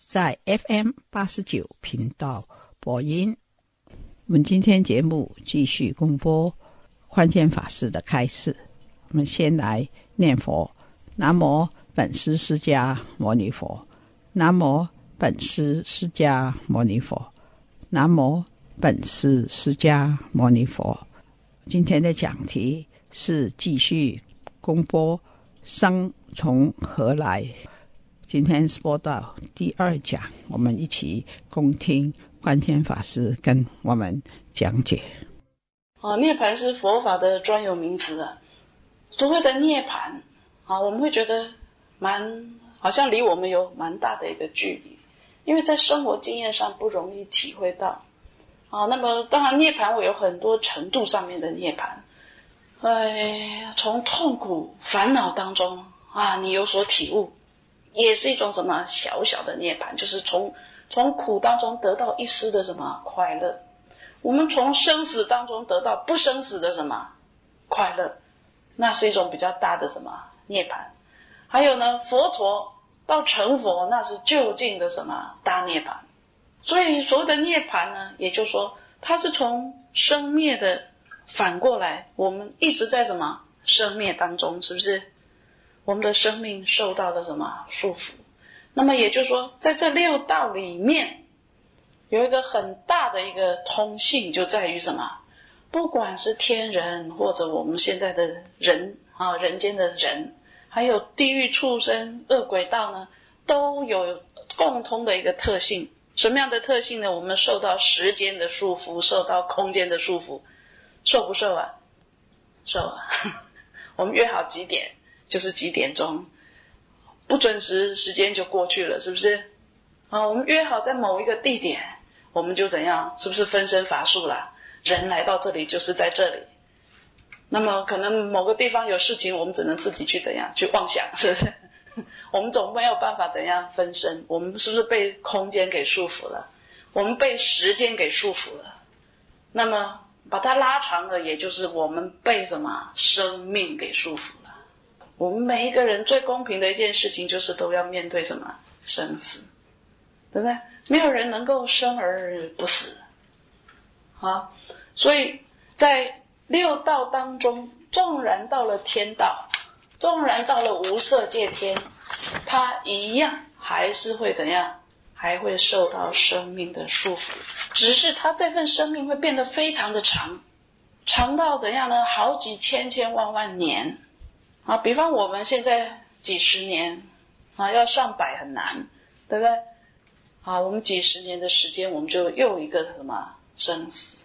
在 FM 八十九频道播音。我们今天节目继续公播歡天法师的开示。我们先来念佛：南无本师释迦牟尼佛，南无本师释迦牟尼佛，南无本师释迦牟尼佛。今天的讲题是继续公播生从何来。今天是播到第二讲，我们一起恭听观天法师跟我们讲解。啊，涅槃是佛法的专有名词啊。所谓的涅槃啊，我们会觉得蛮好像离我们有蛮大的一个距离，因为在生活经验上不容易体会到。啊，那么当然，涅槃我有很多程度上面的涅槃。哎，从痛苦烦恼当中啊，你有所体悟，也是一种什么小小的涅槃，就是从从苦当中得到一丝的什么快乐。我们从生死当中得到不生死的什么快乐，那是一种比较大的什么涅槃。还有呢，佛陀到成佛，那是究竟的什么大涅槃。所以所谓的涅槃呢，也就是说，它是从生灭的反过来，我们一直在什么生灭当中，是不是？我们的生命受到了什么束缚？那么也就是说，在这六道里面，有一个很大的一个通性，就在于什么？不管是天人或者我们现在的人啊，人间的人，还有地狱畜生、恶鬼道呢，都有共通的一个特性。什么样的特性呢？我们受到时间的束缚，受到空间的束缚，受不受啊？受啊！我们约好几点，就是几点钟，不准时，时间就过去了，是不是？啊，我们约好在某一个地点，我们就怎样？是不是分身乏术了？人来到这里就是在这里，那么可能某个地方有事情，我们只能自己去怎样去妄想，是不是？我们总没有办法怎样分身，我们是不是被空间给束缚了？我们被时间给束缚了。那么把它拉长了，也就是我们被什么生命给束缚。我们每一个人最公平的一件事情，就是都要面对什么生死，对不对？没有人能够生而不死。好，所以在六道当中，纵然到了天道。纵然到了无色界天，他一样还是会怎样，还会受到生命的束缚。只是他这份生命会变得非常的长，长到怎样呢？好几千千万万年。啊，比方我们现在几十年，啊，要上百很难，对不对？啊，我们几十年的时间，我们就又一个什么生死。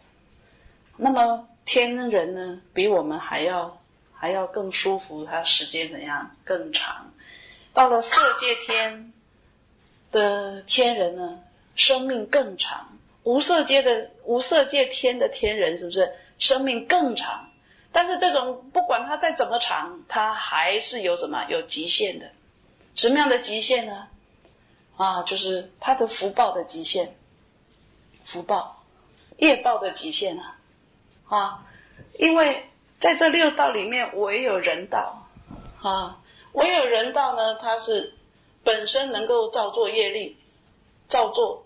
那么天人呢，比我们还要。还要更舒服，他时间怎样更长？到了色界天的天人呢，生命更长；无色界的无色界天的天人，是不是生命更长？但是这种不管它再怎么长，它还是有什么有极限的？什么样的极限呢？啊，就是它的福报的极限。福报，业报的极限啊！啊，因为在这六道里面，唯有人道啊，唯有人道呢，它是本身能够造作业力，造作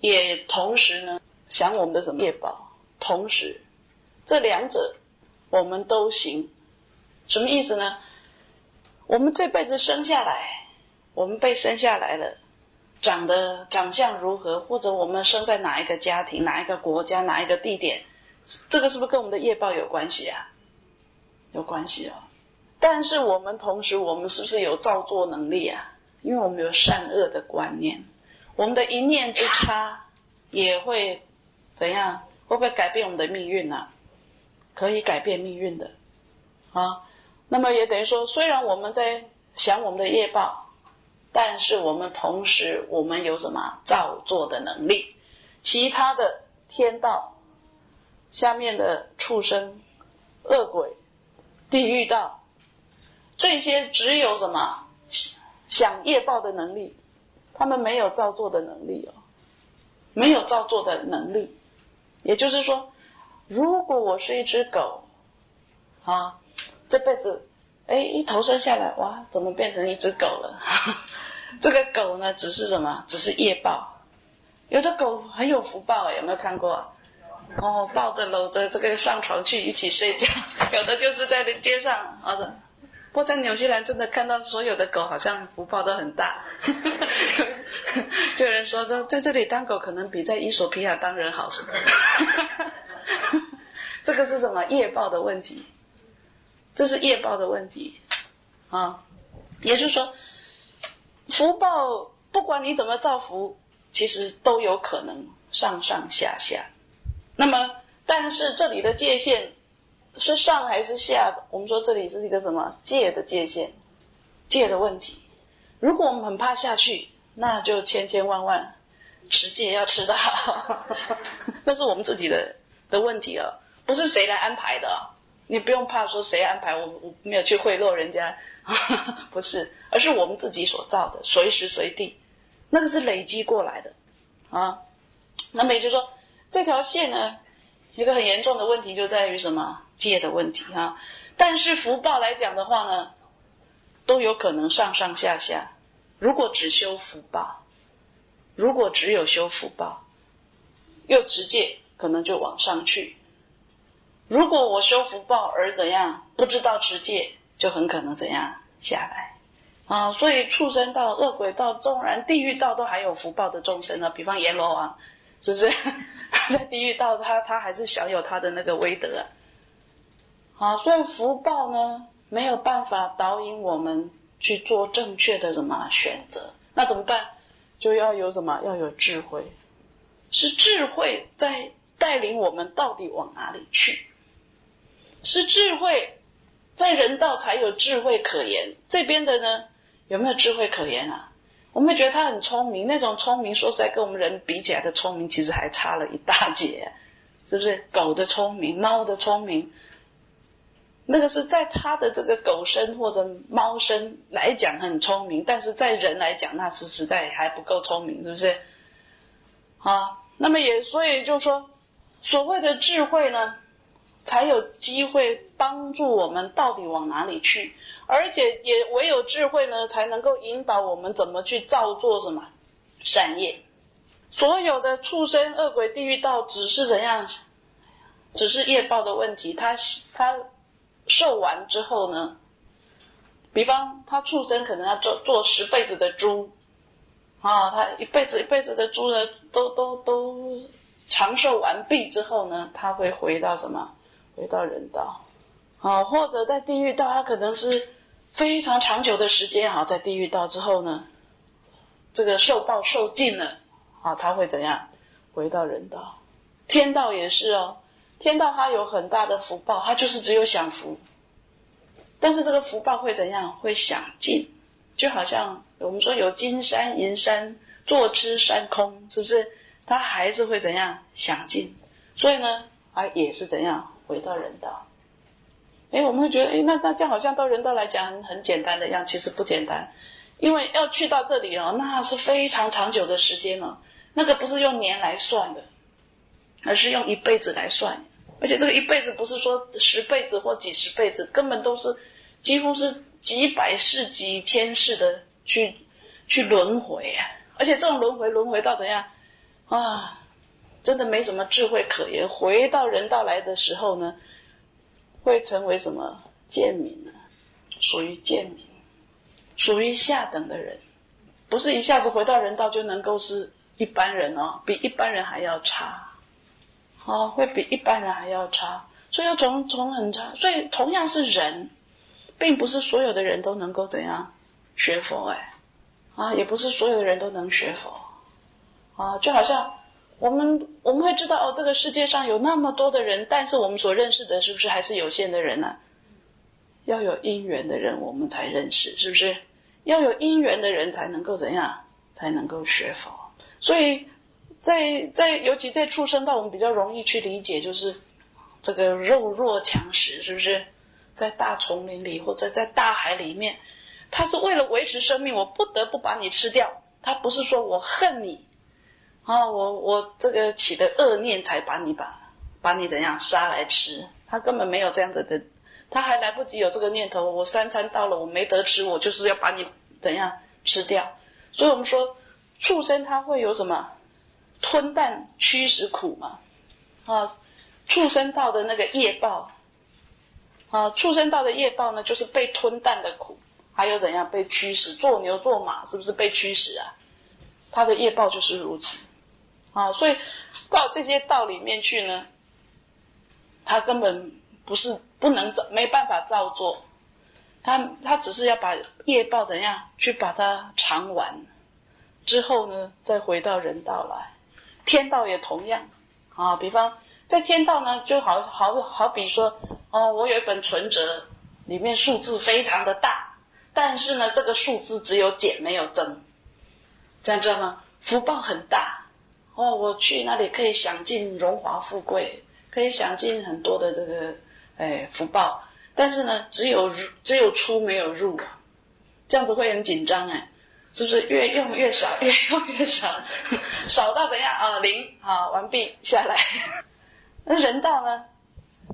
也同时呢想我们的什么业报，同时这两者我们都行，什么意思呢？我们这辈子生下来，我们被生下来了。长得长相如何，或者我们生在哪一个家庭、哪一个国家、哪一个地点，这个是不是跟我们的业报有关系啊？有关系哦。但是我们同时，我们是不是有造作能力啊？因为我们有善恶的观念，我们的一念之差也会怎样？会不会改变我们的命运呢？可以改变命运的啊。那么也等于说，虽然我们在想我们的业报。但是我们同时，我们有什么造作的能力？其他的天道、下面的畜生、恶鬼、地狱道，这些只有什么想业报的能力，他们没有造作的能力哦，没有造作的能力。也就是说，如果我是一只狗，啊，这辈子，哎，一投生下来，哇，怎么变成一只狗了？这个狗呢，只是什么？只是业报。有的狗很有福报，有没有看过？哦，抱着搂着这个上床去一起睡觉。有的就是在街上，啊的。不过在纽西兰真的看到所有的狗好像福报都很大。就有人说说，在这里当狗可能比在伊索比亚当人好。这个是什么业报的问题？这是业报的问题啊，也就是说。福报不管你怎么造福，其实都有可能上上下下。那么，但是这里的界限是上还是下？我们说这里是一个什么界的界限，界的问题。如果我们很怕下去，那就千千万万持戒要吃的好，那是我们自己的的问题了，不是谁来安排的。你不用怕说谁安排我，我没有去贿赂人家，不是，而是我们自己所造的，随时随地，那个是累积过来的，啊，那么也就是说，这条线呢，一个很严重的问题就在于什么戒的问题啊。但是福报来讲的话呢，都有可能上上下下。如果只修福报，如果只有修福报，又直接可能就往上去。如果我修福报而怎样，不知道持戒，就很可能怎样下来啊！所以畜生道、恶鬼道、纵然地狱道都还有福报的众生呢。比方阎罗王，是不是 在地狱道，他他还是享有他的那个威德啊？所以福报呢，没有办法导引我们去做正确的什么选择，那怎么办？就要有什么？要有智慧，是智慧在带领我们到底往哪里去。是智慧，在人道才有智慧可言。这边的呢，有没有智慧可言啊？我们会觉得他很聪明，那种聪明，说实在，跟我们人比起来的聪明，其实还差了一大截，是不是？狗的聪明，猫的聪明，那个是在它的这个狗身或者猫身来讲很聪明，但是在人来讲，那是实在还不够聪明，是不是？啊，那么也所以就说，所谓的智慧呢？才有机会帮助我们到底往哪里去，而且也唯有智慧呢，才能够引导我们怎么去造作什么善业。所有的畜生、恶鬼、地狱道，只是怎样，只是业报的问题。他他受完之后呢，比方他畜生可能要做做十辈子的猪，啊，他一辈子一辈子的猪呢，都都都长寿完毕之后呢，他会回到什么？回到人道，啊，或者在地狱道，他可能是非常长久的时间，哈，在地狱道之后呢，这个受报受尽了，啊，他会怎样？回到人道，天道也是哦，天道他有很大的福报，他就是只有享福，但是这个福报会怎样？会享尽，就好像我们说有金山银山，坐吃山空，是不是？他还是会怎样想尽？所以呢，啊，也是怎样？回到人道，哎，我们会觉得，哎，那那这样好像到人道来讲很简单的样，其实不简单，因为要去到这里哦，那是非常长久的时间哦，那个不是用年来算的，而是用一辈子来算。而且这个一辈子不是说十辈子或几十辈子，根本都是几乎是几百世、几千世的去去轮回啊！而且这种轮回轮回到怎样啊？真的没什么智慧可言。回到人道来的时候呢，会成为什么贱民呢？属于贱民，属于下等的人，不是一下子回到人道就能够是一般人哦，比一般人还要差。哦，会比一般人还要差，所以要从从很差。所以同样是人，并不是所有的人都能够怎样学佛哎，啊，也不是所有的人都能学佛，啊，就好像我们我们会知道哦，这个世界上有那么多的人，但是我们所认识的是不是还是有限的人呢？要有因缘的人，我们才认识，是不是？要有因缘的人才能够怎样，才能够学佛。所以。在在，尤其在畜生道，我们比较容易去理解，就是这个肉弱强食，是不是？在大丛林里或者在大海里面，他是为了维持生命，我不得不把你吃掉。他不是说我恨你啊，我我这个起的恶念才把你把把你怎样杀来吃，他根本没有这样的的，他还来不及有这个念头。我三餐到了，我没得吃，我就是要把你怎样吃掉。所以我们说，畜生他会有什么？吞啖驱使苦嘛，啊，畜生道的那个业报，啊，畜生道的业报呢，就是被吞啖的苦，还有怎样被驱使做牛做马，是不是被驱使啊？他的业报就是如此，啊，所以到这些道里面去呢，他根本不是不能照，没办法照做，他他只是要把业报怎样去把它偿完，之后呢，再回到人道来。天道也同样，啊，比方在天道呢，就好好好比说，哦，我有一本存折，里面数字非常的大，但是呢，这个数字只有减没有增，这样知道吗？福报很大，哦，我去那里可以享尽荣华富贵，可以享尽很多的这个哎福报，但是呢，只有只有出没有入，这样子会很紧张哎。是不是越用越少，越用越少，少到怎样啊？零啊，完毕下来。那人道呢？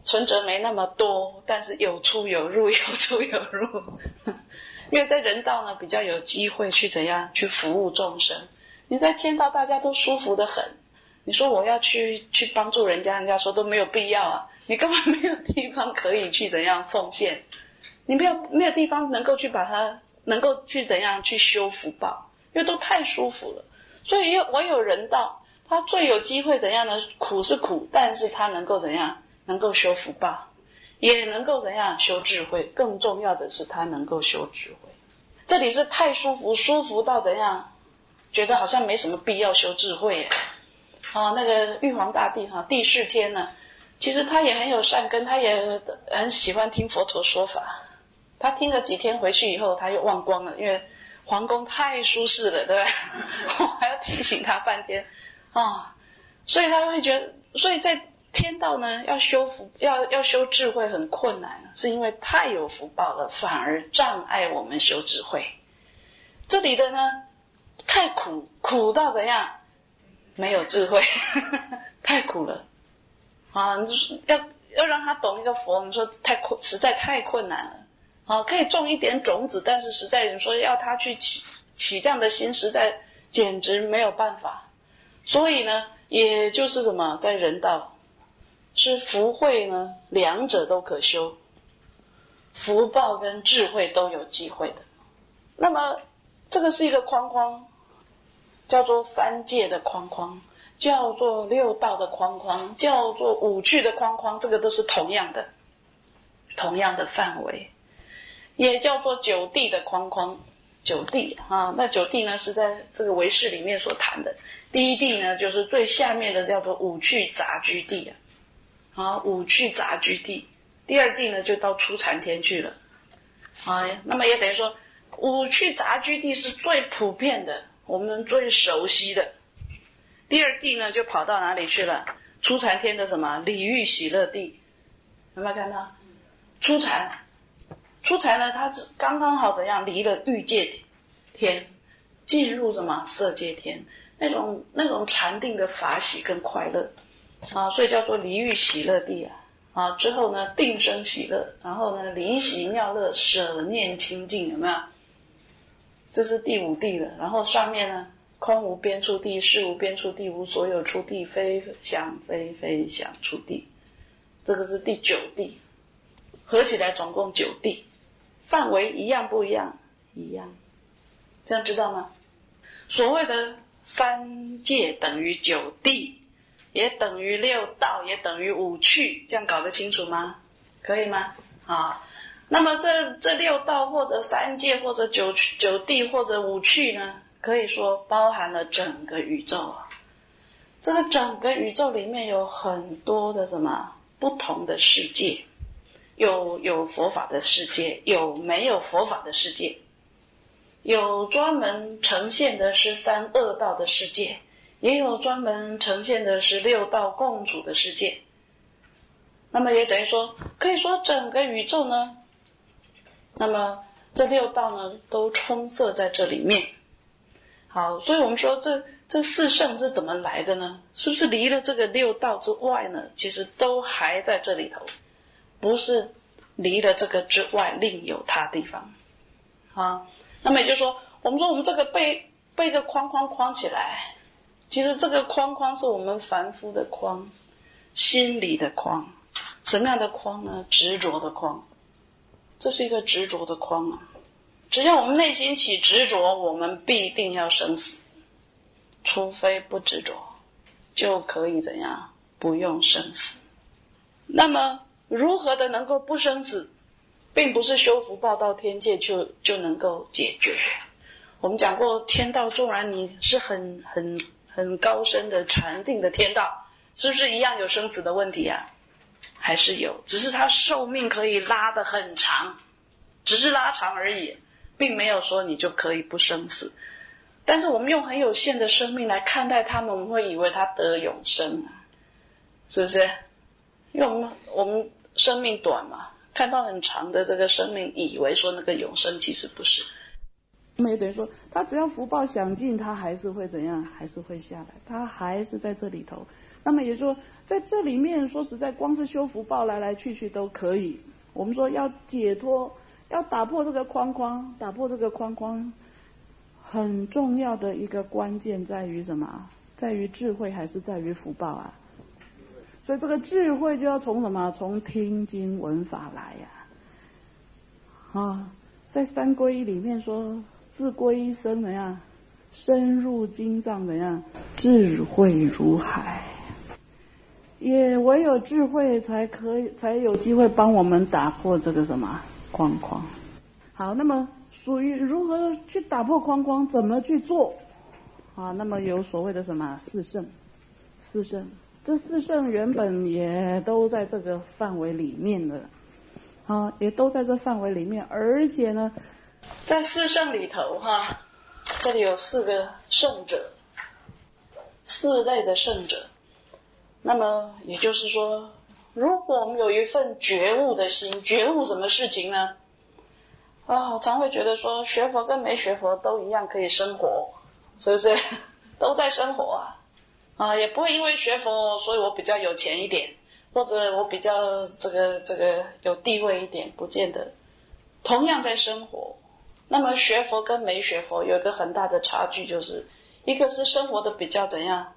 存折没那么多，但是有出有入，有出有入。因为在人道呢，比较有机会去怎样去服务众生。你在天道，大家都舒服的很。你说我要去去帮助人家，人家说都没有必要啊。你根本没有地方可以去怎样奉献，你没有没有地方能够去把它。能够去怎样去修福报，因为都太舒服了，所以唯有人道，他最有机会怎样呢？苦是苦，但是他能够怎样？能够修福报，也能够怎样修智慧？更重要的是，他能够修智慧。这里是太舒服，舒服到怎样？觉得好像没什么必要修智慧。哦，那个玉皇大帝哈，第四天呢，其实他也很有善根，他也很喜欢听佛陀说法。他听了几天回去以后，他又忘光了，因为皇宫太舒适了，对吧？我还要提醒他半天啊，所以他会觉得，所以在天道呢，要修福，要要修智慧很困难，是因为太有福报了，反而障碍我们修智慧。这里的呢，太苦，苦到怎样？没有智慧，太苦了啊！就是要要让他懂一个佛，你说太困，实在太困难了。啊，可以种一点种子，但是实在你说要他去起起这样的心，实在简直没有办法。所以呢，也就是什么，在人道是福慧呢，两者都可修，福报跟智慧都有机会的。那么这个是一个框框，叫做三界的框框，叫做六道的框框，叫做五趣的框框，这个都是同样的，同样的范围。也叫做九地的框框，九地啊，那九地呢是在这个唯识里面所谈的。第一地呢就是最下面的叫做五趣杂居地啊，啊五趣杂居地。第二地呢就到初禅天去了，啊，那么也等于说五趣杂居地是最普遍的，我们最熟悉的。第二地呢就跑到哪里去了？初禅天的什么礼遇喜乐地，有没有看到？初禅。出禅呢，他是刚刚好怎样离了欲界天，进入什么色界天，那种那种禅定的法喜跟快乐，啊，所以叫做离欲喜乐地啊。啊，之后呢，定生喜乐，然后呢，离喜妙乐，舍念清净，有没有？这是第五地了。然后上面呢，空无边处地，事无边处地，无所有处地，非想非非想处地，这个是第九地。合起来总共九地，范围一样不一样？一样，这样知道吗？所谓的三界等于九地。也等于六道，也等于五趣，这样搞得清楚吗？可以吗？好，那么这这六道或者三界或者九九地或者五趣呢，可以说包含了整个宇宙啊。这个整个宇宙里面有很多的什么不同的世界，有有佛法的世界，有没有佛法的世界，有专门呈现的是三恶道的世界。也有专门呈现的是六道共处的世界，那么也等于说，可以说整个宇宙呢，那么这六道呢都充塞在这里面。好，所以我们说这这四圣是怎么来的呢？是不是离了这个六道之外呢？其实都还在这里头，不是离了这个之外另有他地方。啊，那么也就是说，我们说我们这个被被个框框框起来。其实这个框框是我们凡夫的框，心理的框，什么样的框呢？执着的框，这是一个执着的框啊！只要我们内心起执着，我们必定要生死，除非不执着，就可以怎样不用生死。那么如何的能够不生死，并不是修福报到天界就就能够解决。我们讲过，天道纵然你是很很。很高深的禅定的天道，是不是一样有生死的问题啊？还是有，只是它寿命可以拉得很长，只是拉长而已，并没有说你就可以不生死。但是我们用很有限的生命来看待他们，我们会以为他得永生啊，是不是？因为我们我们生命短嘛，看到很长的这个生命，以为说那个永生其实不是。那么也等于说，他只要福报享尽，他还是会怎样？还是会下来，他还是在这里头。那么也就说，在这里面，说实在，光是修福报来来去去都可以。我们说要解脱，要打破这个框框，打破这个框框，很重要的一个关键在于什么？在于智慧还是在于福报啊？所以这个智慧就要从什么？从听经闻法来呀！啊，在三皈依里面说。自归一生怎样？深入经藏怎样？智慧如海，也唯有智慧才可以，才有机会帮我们打破这个什么框框。好，那么属于如何去打破框框？怎么去做？啊，那么有所谓的什么四圣？四圣，这四圣原本也都在这个范围里面的，啊，也都在这范围里面，而且呢。在四圣里头，哈，这里有四个圣者，四类的圣者。那么也就是说，如果我们有一份觉悟的心，觉悟什么事情呢？啊，我常会觉得说，学佛跟没学佛都一样可以生活，是不是？都在生活啊，啊，也不会因为学佛，所以我比较有钱一点，或者我比较这个这个有地位一点，不见得，同样在生活。那么学佛跟没学佛有一个很大的差距，就是一个是生活的比较怎样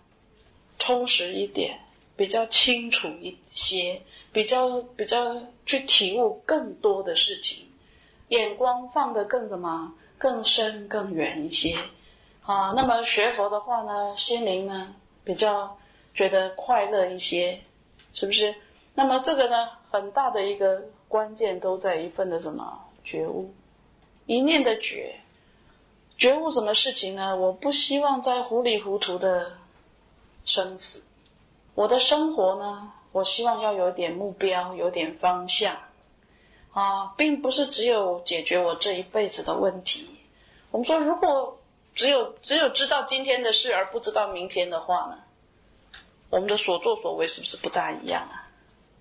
充实一点，比较清楚一些，比较比较去体悟更多的事情，眼光放得更什么更深更远一些啊。那么学佛的话呢，心灵呢比较觉得快乐一些，是不是？那么这个呢，很大的一个关键都在一份的什么觉悟。一念的觉，觉悟什么事情呢？我不希望在糊里糊涂的生死。我的生活呢，我希望要有点目标，有点方向啊，并不是只有解决我这一辈子的问题。我们说，如果只有只有知道今天的事而不知道明天的话呢，我们的所作所为是不是不大一样啊？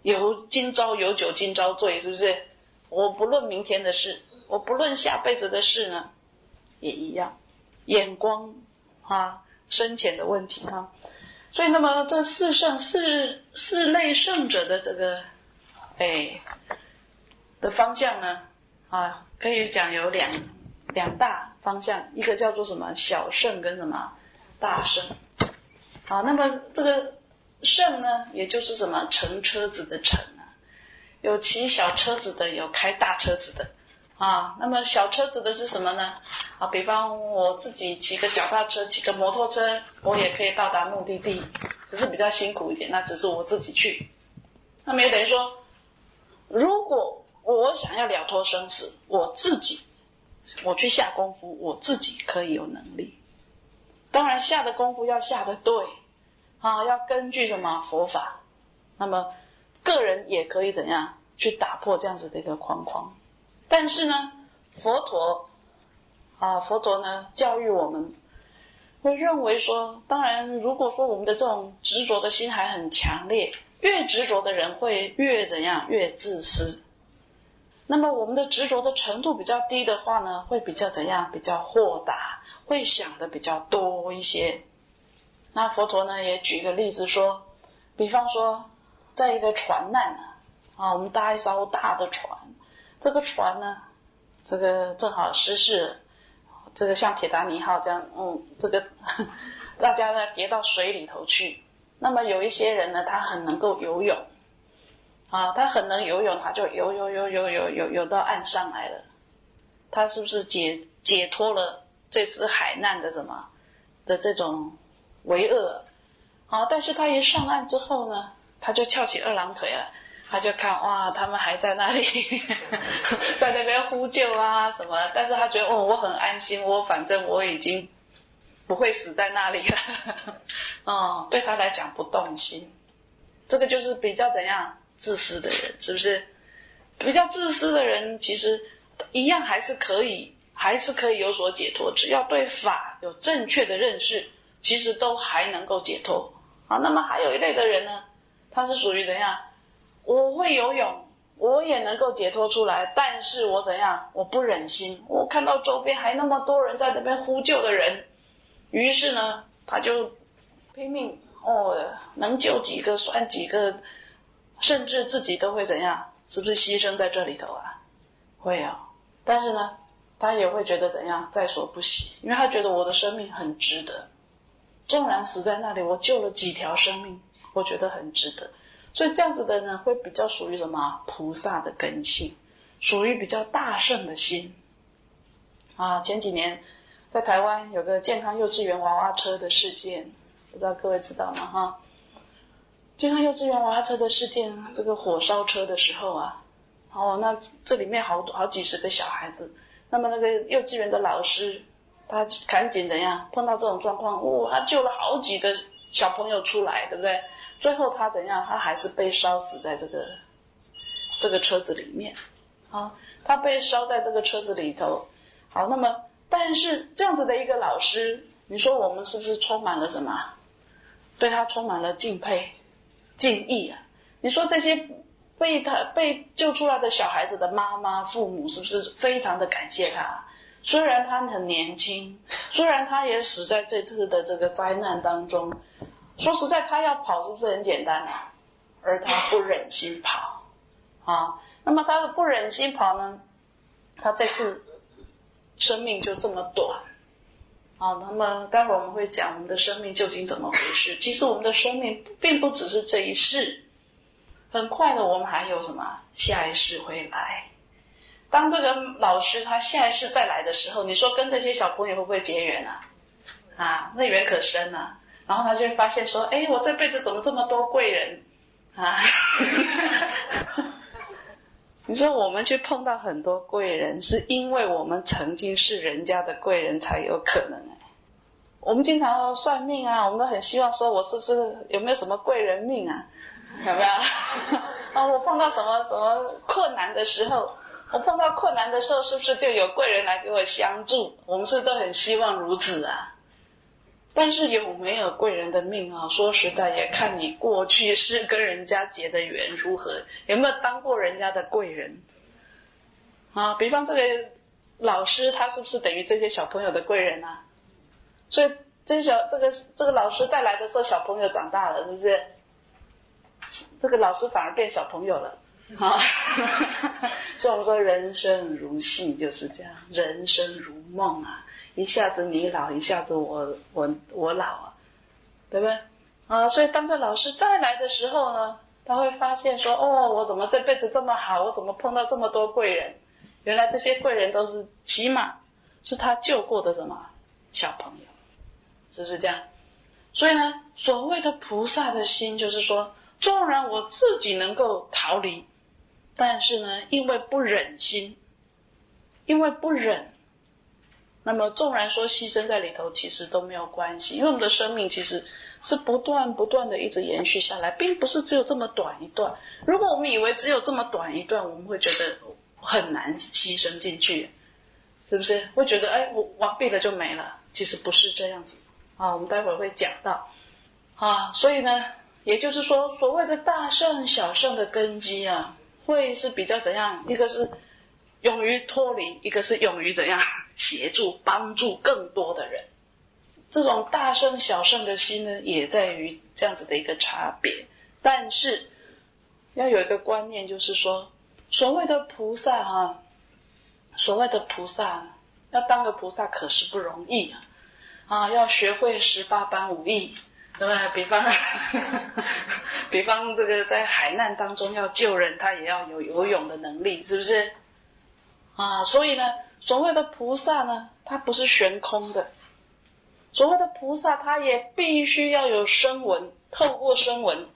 有今朝有酒今朝醉，是不是？我不论明天的事。我不论下辈子的事呢，也一样，眼光啊深浅的问题哈。所以，那么这四圣四四类圣者的这个，哎，的方向呢，啊，可以讲有两两大方向，一个叫做什么小圣跟什么大圣，好，那么这个圣呢，也就是什么乘车子的乘啊，有骑小车子的，有开大车子的。啊，那么小车子的是什么呢？啊，比方我自己骑个脚踏车，骑个摩托车，我也可以到达目的地，只是比较辛苦一点。那只是我自己去。那么也等于说，如果我想要了脱生死，我自己我去下功夫，我自己可以有能力。当然下的功夫要下的对，啊，要根据什么佛法。那么个人也可以怎样去打破这样子的一个框框。但是呢，佛陀啊，佛陀呢教育我们，会认为说，当然，如果说我们的这种执着的心还很强烈，越执着的人会越怎样，越自私。那么我们的执着的程度比较低的话呢，会比较怎样，比较豁达，会想的比较多一些。那佛陀呢也举一个例子说，比方说，在一个船难啊，啊，我们搭一艘大的船。这个船呢，这个正好失事了，这个像铁达尼号这样，嗯，这个 大家呢跌到水里头去。那么有一些人呢，他很能够游泳，啊，他很能游泳，他就游游游游游游游到岸上来了。他是不是解解脱了这次海难的什么的这种为恶？好，但是他一上岸之后呢，他就翘起二郎腿了。他就看哇，他们还在那里，在那边呼救啊什么？但是他觉得哦，我很安心，我反正我已经不会死在那里了。哦，对他来讲不动心，这个就是比较怎样自私的人，是不是？比较自私的人，其实一样还是可以，还是可以有所解脱。只要对法有正确的认识，其实都还能够解脱。啊，那么还有一类的人呢，他是属于怎样？我会游泳，我也能够解脱出来，但是我怎样？我不忍心，我看到周边还那么多人在那边呼救的人，于是呢，他就拼命哦，能救几个算几个，甚至自己都会怎样？是不是牺牲在这里头啊？会啊，但是呢，他也会觉得怎样？在所不惜，因为他觉得我的生命很值得，纵然死在那里，我救了几条生命，我觉得很值得。所以这样子的呢，会比较属于什么菩萨的根性，属于比较大圣的心。啊，前几年在台湾有个健康幼稚园娃娃车的事件，不知道各位知道吗？哈，健康幼稚园娃娃车的事件，这个火烧车的时候啊，哦，那这里面好多好几十个小孩子，那么那个幼稚园的老师，他赶紧怎样？碰到这种状况，哇，他救了好几个小朋友出来，对不对？最后他怎样？他还是被烧死在这个这个车子里面，啊，他被烧在这个车子里头。好，那么但是这样子的一个老师，你说我们是不是充满了什么？对他充满了敬佩、敬意啊？你说这些被他被救出来的小孩子的妈妈、父母，是不是非常的感谢他？虽然他很年轻，虽然他也死在这次的这个灾难当中。说实在，他要跑是不是很简单啊？而他不忍心跑，啊，那么他的不忍心跑呢？他这次生命就这么短，啊，那么待会儿我们会讲我们的生命究竟怎么回事。其实我们的生命并不只是这一世，很快的我们还有什么下一世会来。当这个老师他下一世再来的时候，你说跟这些小朋友会不会结缘啊？啊，那缘可深啊！然后他就会发现说：“哎，我这辈子怎么这么多贵人啊？” 你说我们去碰到很多贵人，是因为我们曾经是人家的贵人才有可能哎。我们经常算命啊，我们都很希望说，我是不是有没有什么贵人命啊？有没有？啊，我碰到什么什么困难的时候，我碰到困难的时候，是不是就有贵人来给我相助？我们是都很希望如此啊。但是有没有贵人的命啊？说实在，也看你过去是跟人家结的缘如何，有没有当过人家的贵人啊？比方这个老师，他是不是等于这些小朋友的贵人啊？所以这些小这个这个老师再来的时候，小朋友长大了，是不是？这个老师反而变小朋友了，好，所以我们说人生如戏就是这样，人生如梦啊，一下子你老，一下子我我我老啊，对不对？啊，所以当这老师再来的时候呢，他会发现说，哦，我怎么这辈子这么好，我怎么碰到这么多贵人？原来这些贵人都是起码是他救过的什么小朋友，是不是这样？所以呢，所谓的菩萨的心，就是说。纵然我自己能够逃离，但是呢，因为不忍心，因为不忍，那么纵然说牺牲在里头，其实都没有关系，因为我们的生命其实是不断不断的一直延续下来，并不是只有这么短一段。如果我们以为只有这么短一段，我们会觉得很难牺牲进去，是不是？会觉得哎，我完毕了就没了。其实不是这样子啊，我们待会儿会讲到啊，所以呢。也就是说，所谓的大圣小圣的根基啊，会是比较怎样？一个是勇于脱离，一个是勇于怎样 协助、帮助更多的人。这种大圣小圣的心呢，也在于这样子的一个差别。但是要有一个观念，就是说，所谓的菩萨哈，所谓的菩萨要当个菩萨可是不容易啊！啊，要学会十八般武艺。对吧？比方，比方这个在海难当中要救人，他也要有游泳的能力，是不是？啊，所以呢，所谓的菩萨呢，它不是悬空的。所谓的菩萨，他也必须要有声闻，透过声闻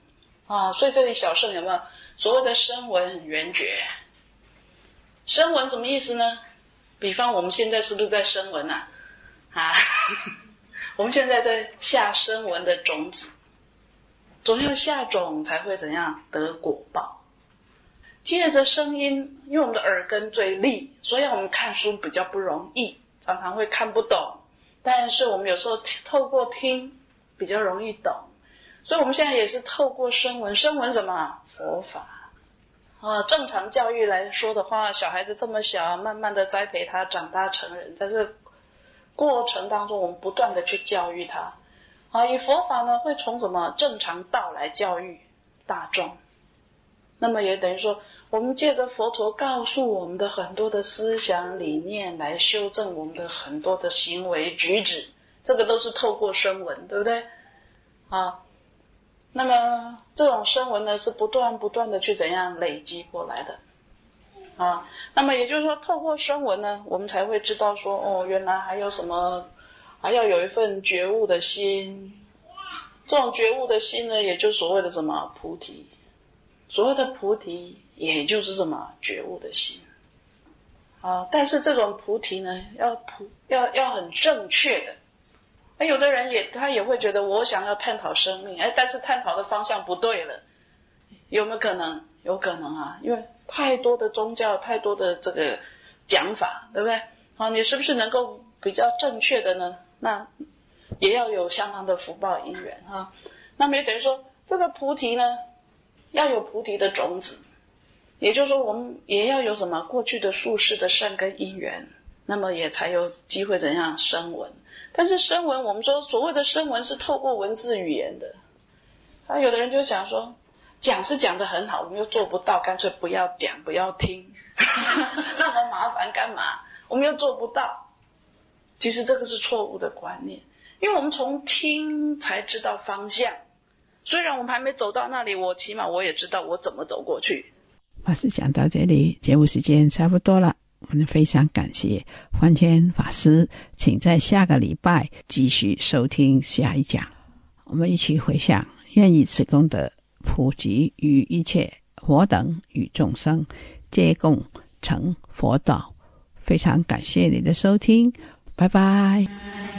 啊。所以这里小圣有没有所谓的声闻缘觉？声闻什么意思呢？比方我们现在是不是在声闻啊？啊？我们现在在下声闻的种子，总要下种才会怎样得果报。借着声音，因为我们的耳根最利，所以我们看书比较不容易，常常会看不懂。但是我们有时候透过听比较容易懂，所以我们现在也是透过声闻，声闻什么佛法啊？正常教育来说的话，小孩子这么小，慢慢的栽培他长大成人，在这。过程当中，我们不断的去教育他，啊，以佛法呢会从什么正常道来教育大众，那么也等于说，我们借着佛陀告诉我们的很多的思想理念来修正我们的很多的行为举止，这个都是透过声闻，对不对？啊，那么这种声闻呢是不断不断的去怎样累积过来的。啊，那么也就是说，透过声闻呢，我们才会知道说，哦，原来还有什么，还要有一份觉悟的心。这种觉悟的心呢，也就所谓的什么菩提。所谓的菩提，也就是什么觉悟的心。啊，但是这种菩提呢，要菩要要很正确的。哎，有的人也他也会觉得，我想要探讨生命，哎，但是探讨的方向不对了，有没有可能？有可能啊，因为。太多的宗教，太多的这个讲法，对不对？啊，你是不是能够比较正确的呢？那也要有相当的福报因缘啊。那么也等于说，这个菩提呢，要有菩提的种子，也就是说，我们也要有什么过去的术士的善根因缘，那么也才有机会怎样声闻。但是声闻，我们说所谓的声闻是透过文字语言的，啊，有的人就想说。讲是讲的很好，我们又做不到，干脆不要讲，不要听，那么麻烦干嘛？我们又做不到。其实这个是错误的观念，因为我们从听才知道方向。虽然我们还没走到那里，我起码我也知道我怎么走过去。法师讲到这里，节目时间差不多了，我们非常感谢欢天法师，请在下个礼拜继续收听下一讲，我们一起回向，愿以此功德。普及与一切佛等与众生皆共成佛道。非常感谢你的收听，拜拜。